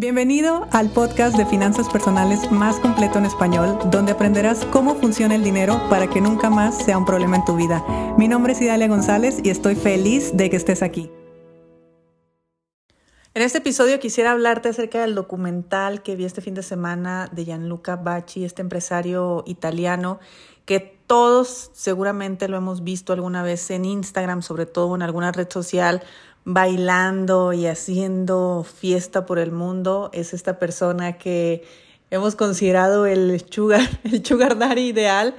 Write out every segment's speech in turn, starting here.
Bienvenido al podcast de finanzas personales más completo en español, donde aprenderás cómo funciona el dinero para que nunca más sea un problema en tu vida. Mi nombre es Idalia González y estoy feliz de que estés aquí. En este episodio quisiera hablarte acerca del documental que vi este fin de semana de Gianluca Bacci, este empresario italiano que todos seguramente lo hemos visto alguna vez en Instagram, sobre todo en alguna red social, bailando y haciendo fiesta por el mundo. Es esta persona que hemos considerado el sugar, el daddy ideal.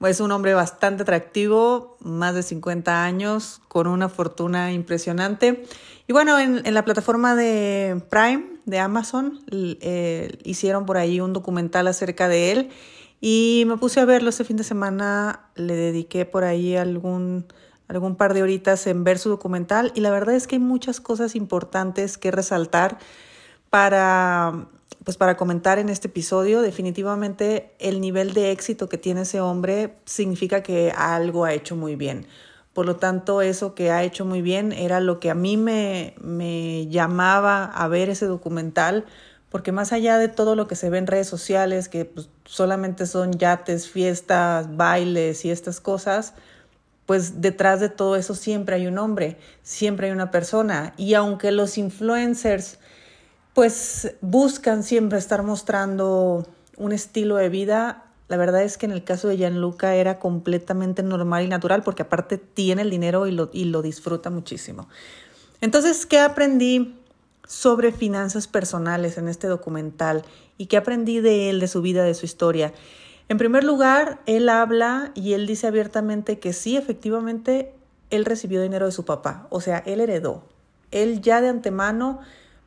Es un hombre bastante atractivo, más de 50 años, con una fortuna impresionante. Y bueno, en, la plataforma de Prime, de Amazon, eh, hicieron por ahí un documental acerca de él y me puse a verlo ese fin de semana, le dediqué por ahí algún algún par de horitas en ver su documental y la verdad es que hay muchas cosas importantes que resaltar para pues para comentar en este episodio, definitivamente el nivel de éxito que tiene ese hombre significa que algo ha hecho muy bien. Por lo tanto, eso que ha hecho muy bien era lo que a mí me, me llamaba a ver ese documental, porque más allá de todo lo que se ve en redes sociales, que pues, solamente son yates, fiestas, bailes y estas cosas, pues detrás de todo eso siempre hay un hombre, siempre hay una persona. Y aunque los influencers pues buscan siempre estar mostrando un estilo de vida, la verdad es que en el caso de Gianluca era completamente normal y natural porque aparte tiene el dinero y lo, y lo disfruta muchísimo. Entonces, ¿qué aprendí sobre finanzas personales en este documental? ¿Y qué aprendí de él, de su vida, de su historia? En primer lugar, él habla y él dice abiertamente que sí, efectivamente, él recibió dinero de su papá, o sea, él heredó. Él ya de antemano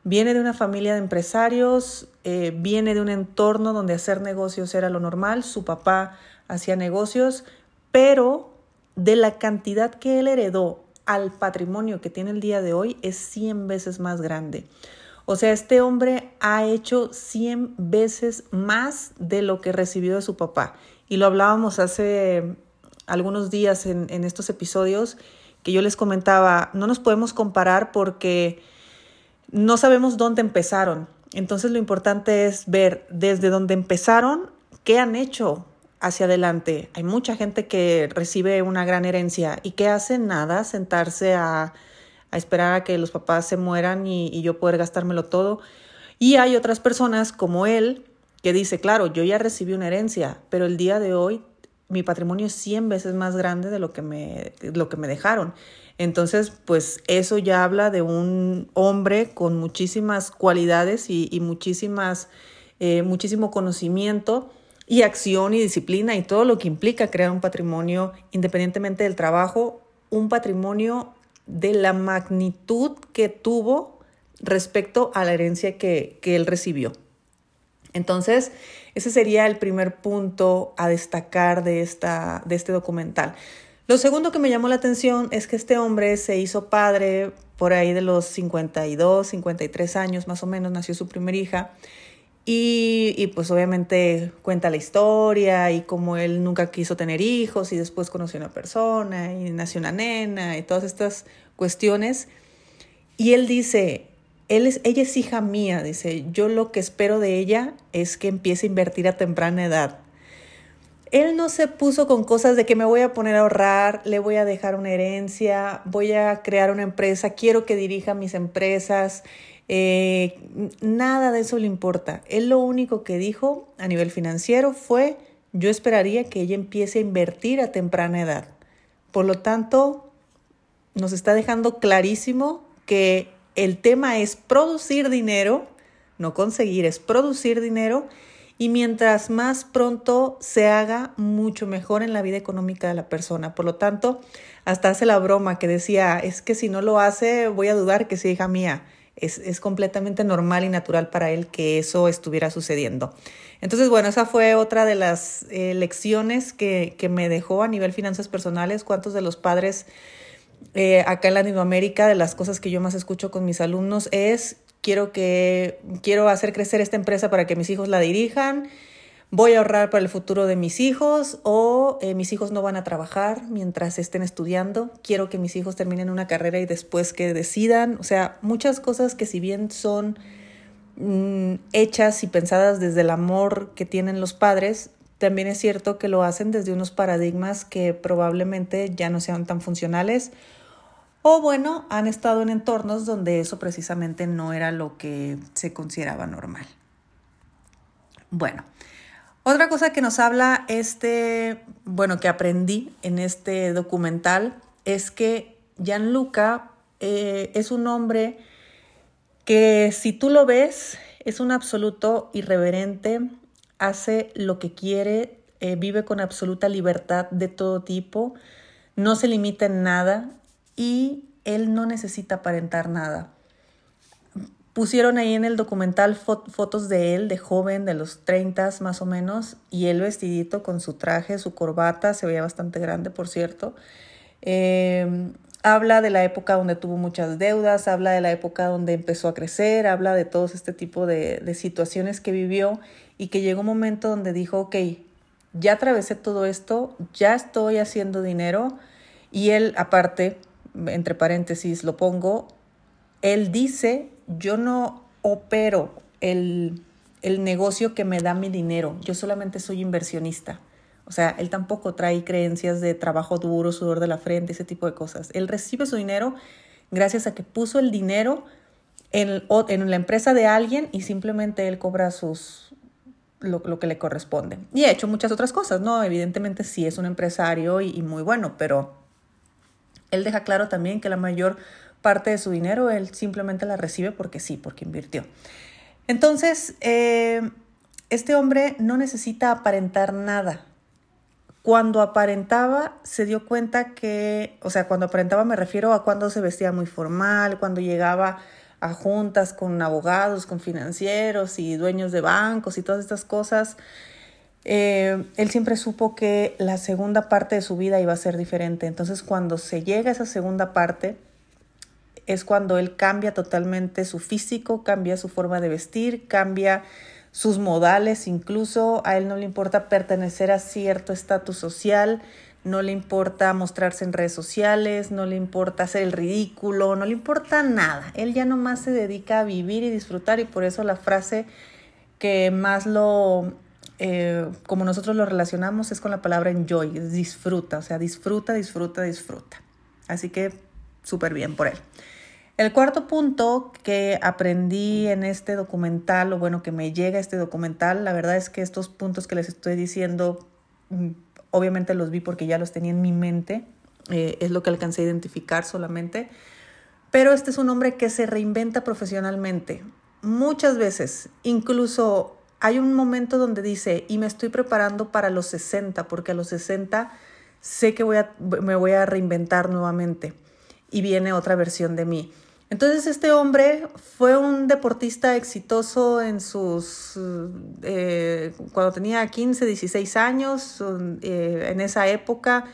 viene de una familia de empresarios, eh, viene de un entorno donde hacer negocios era lo normal, su papá hacía negocios, pero de la cantidad que él heredó al patrimonio que tiene el día de hoy es 100 veces más grande. O sea, este hombre ha hecho 100 veces más de lo que recibió de su papá. Y lo hablábamos hace algunos días en, estos episodios que yo les comentaba, no nos podemos comparar porque no sabemos dónde empezaron. Entonces lo importante es ver desde dónde empezaron, qué han hecho hacia adelante. Hay mucha gente que recibe una gran herencia y que hace nada, sentarse a a esperar a que los papás se mueran y, yo poder gastármelo todo. Y hay otras personas como él que dice, claro, yo ya recibí una herencia, pero el día de hoy mi patrimonio es 100 veces más grande de lo que me, lo que me dejaron. Entonces, pues eso ya habla de un hombre con muchísimas cualidades y, muchísimas, eh, muchísimo conocimiento y acción y disciplina y todo lo que implica crear un patrimonio independientemente del trabajo, un patrimonio de la magnitud que tuvo respecto a la herencia que, él recibió. Entonces, ese sería el primer punto a destacar de, esta, de este documental. Lo segundo que me llamó la atención es que este hombre se hizo padre por ahí de los 52, 53 años más o menos, nació su primera hija y, pues obviamente cuenta la historia y cómo él nunca quiso tener hijos y después conoció a una persona y nació una nena y todas estas cuestiones. Y él dice, él es, ella es hija mía, dice, yo lo que espero de ella es que empiece a invertir a temprana edad. Él no se puso con cosas de que me voy a poner a ahorrar, le voy a dejar una herencia, voy a crear una empresa, quiero que dirija mis empresas, eh, nada de eso le importa. Él lo único que dijo a nivel financiero fue, yo esperaría que ella empiece a invertir a temprana edad. Por lo tanto, nos está dejando clarísimo que el tema es producir dinero, no conseguir, es producir dinero y mientras más pronto se haga, mucho mejor en la vida económica de la persona. Por lo tanto, hasta hace la broma que decía, es que si no lo hace, voy a dudar que sea hija mía es, completamente normal y natural para él que eso estuviera sucediendo. Entonces, bueno, esa fue otra de las eh, lecciones que, me dejó a nivel finanzas personales. ¿Cuántos de los padres eh, acá en Latinoamérica, de las cosas que yo más escucho con mis alumnos es, quiero, que, quiero hacer crecer esta empresa para que mis hijos la dirijan? Voy a ahorrar para el futuro de mis hijos o eh, mis hijos no van a trabajar mientras estén estudiando. Quiero que mis hijos terminen una carrera y después que decidan. O sea, muchas cosas que si bien son mm, hechas y pensadas desde el amor que tienen los padres, también es cierto que lo hacen desde unos paradigmas que probablemente ya no sean tan funcionales o bueno, han estado en entornos donde eso precisamente no era lo que se consideraba normal. Bueno, otra cosa que nos habla este, bueno, que aprendí en este documental es que Gianluca eh, es un hombre que si tú lo ves es un absoluto irreverente, hace lo que quiere, eh, vive con absoluta libertad de todo tipo, no se limita en nada y él no necesita aparentar nada. Pusieron ahí en el documental fotos de él, de joven, de los 30 más o menos, y él vestidito con su traje, su corbata, se veía bastante grande, por cierto. Eh, habla de la época donde tuvo muchas deudas, habla de la época donde empezó a crecer, habla de todos este tipo de, de situaciones que vivió y que llegó un momento donde dijo, ok, ya atravesé todo esto, ya estoy haciendo dinero y él aparte, entre paréntesis lo pongo, él dice, yo no opero el, el negocio que me da mi dinero, yo solamente soy inversionista. O sea, él tampoco trae creencias de trabajo duro, sudor de la frente, ese tipo de cosas. Él recibe su dinero gracias a que puso el dinero en, en la empresa de alguien y simplemente él cobra sus, lo, lo, que le corresponde. Y ha hecho muchas otras cosas, ¿no? Evidentemente sí es un empresario y, y, muy bueno, pero él deja claro también que la mayor parte de su dinero él simplemente la recibe porque sí, porque invirtió. Entonces, eh, este hombre no necesita aparentar nada. Cuando aparentaba, se dio cuenta que, o sea, cuando aparentaba me refiero a cuando se vestía muy formal, cuando llegaba a juntas con abogados, con financieros y dueños de bancos y todas estas cosas. Eh, él siempre supo que la segunda parte de su vida iba a ser diferente. Entonces, cuando se llega a esa segunda parte, es cuando él cambia totalmente su físico, cambia su forma de vestir, cambia sus modales, incluso a él no le importa pertenecer a cierto estatus social, no le importa mostrarse en redes sociales, no le importa hacer el ridículo, no le importa nada. Él ya nomás se dedica a vivir y disfrutar y por eso la frase que más lo, eh, como nosotros lo relacionamos, es con la palabra enjoy, disfruta, o sea, disfruta, disfruta, disfruta. Así que súper bien por él. El cuarto punto que aprendí en este documental, o bueno, que me llega este documental, la verdad es que estos puntos que les estoy diciendo, mm, obviamente los vi porque ya los tenía en mi mente, eh, es lo que alcancé a identificar solamente, pero este es un hombre que se reinventa profesionalmente. Muchas veces, incluso hay un momento donde dice, y me estoy preparando para los 60, porque a los 60 sé que voy a, me voy a reinventar nuevamente y viene otra versión de mí. Entonces este hombre fue un deportista exitoso en sus, eh, cuando tenía 15, 16 años, eh, en esa época.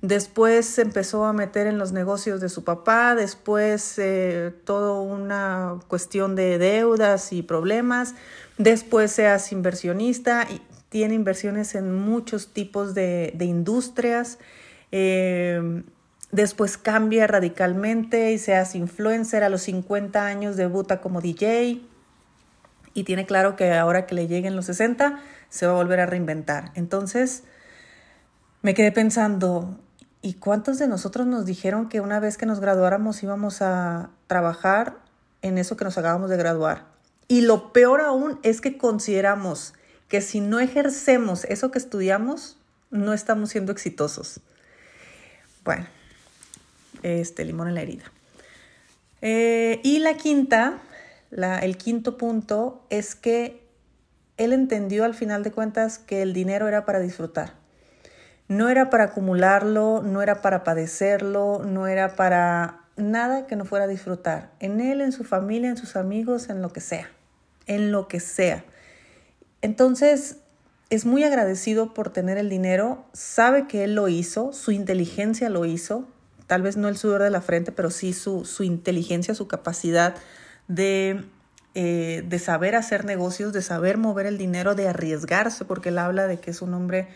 Después se empezó a meter en los negocios de su papá, después eh, toda una cuestión de deudas y problemas, después se hace inversionista y tiene inversiones en muchos tipos de, de industrias. Después cambia radicalmente y se hace influencer. A los 50 años debuta como DJ y tiene claro que ahora que le lleguen los 60 se va a volver a reinventar. Entonces me quedé pensando, ¿y cuántos de nosotros nos dijeron que una vez que nos graduáramos íbamos a trabajar en eso que nos acabamos de graduar? Y lo peor aún es que consideramos que si no ejercemos eso que estudiamos, no estamos siendo exitosos. Bueno, este, limón en la herida. Eh, y la quinta, el quinto punto es que él entendió al final de cuentas que el dinero era para disfrutar. No era para acumularlo, no era para padecerlo, no era para nada que no fuera a disfrutar. En él, en su familia, en sus amigos, en lo que sea. En lo que sea. Entonces, es muy agradecido por tener el dinero, sabe que él lo hizo, su inteligencia lo hizo, tal vez no el sudor de la frente, pero sí su, su inteligencia, su capacidad de, eh, de, saber hacer negocios, de saber mover el dinero, de arriesgarse, porque él habla de que es un hombre,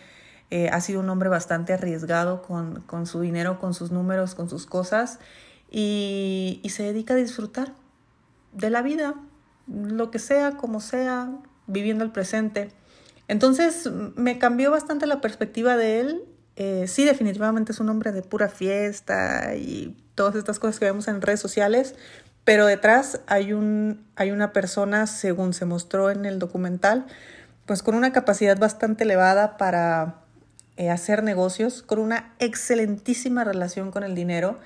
eh, ha sido un hombre bastante arriesgado con, con, su dinero, con sus números, con sus cosas, y, y se dedica a disfrutar de la vida, lo que sea, como sea, viviendo el presente. Entonces me cambió bastante la perspectiva de él. Eh, sí, definitivamente es un hombre de pura fiesta y todas estas cosas que vemos en redes sociales, pero detrás hay, un, hay una persona, según se mostró en el documental, pues con una capacidad bastante elevada para eh, hacer negocios, con una excelentísima relación con el dinero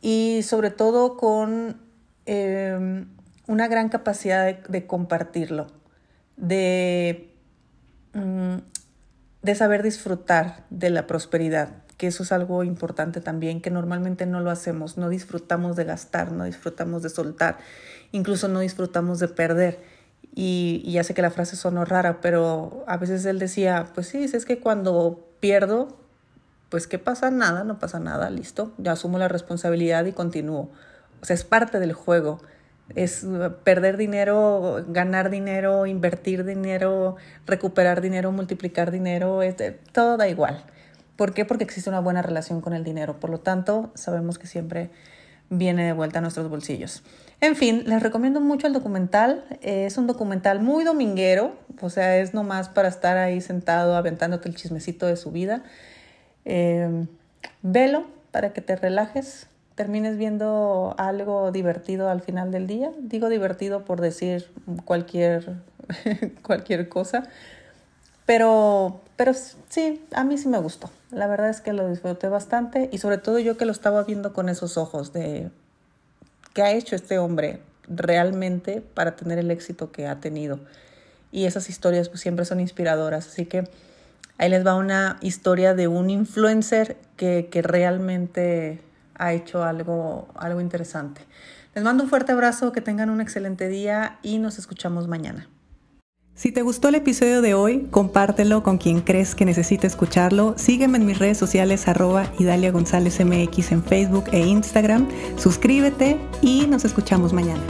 y sobre todo con em, una gran capacidad de, compartirlo, de, mm, de saber disfrutar de la prosperidad, que eso es algo importante también, que normalmente no lo hacemos, no disfrutamos de gastar, no disfrutamos de soltar, incluso no disfrutamos de perder. Y, ya sé que la frase sonó rara, pero a veces él decía, pues sí, es que cuando pierdo, pues ¿qué pasa? Nada, no pasa nada, listo, ya asumo la responsabilidad y continúo. O sea, es parte del juego. Es perder dinero, ganar dinero, invertir dinero, recuperar dinero, multiplicar dinero, todo da igual. ¿Por qué? Porque existe una buena relación con el dinero. Por lo tanto, sabemos que siempre viene de vuelta a nuestros bolsillos. En fin, les recomiendo mucho el documental. Es un documental muy dominguero, o sea, es nomás para estar ahí sentado aventándote el chismecito de su vida. Eh, velo para que te relajes, termines viendo algo divertido al final del día. Digo divertido por decir cualquier, cualquier cosa, pero, pero sí, a mí sí me gustó. La verdad es que lo disfruté bastante y sobre todo yo que lo estaba viendo con esos ojos de qué ha hecho este hombre realmente para tener el éxito que ha tenido. Y esas historias pues, siempre son inspiradoras. Así que ahí les va una historia de un influencer que, que realmente ha hecho algo, algo interesante. Les mando un fuerte abrazo, que tengan un excelente día y nos escuchamos mañana. Si te gustó el episodio de hoy, compártelo con quien crees que necesite escucharlo. Sígueme en mis redes sociales arroba Idalia González MX en Facebook e Instagram. Suscríbete y nos escuchamos mañana.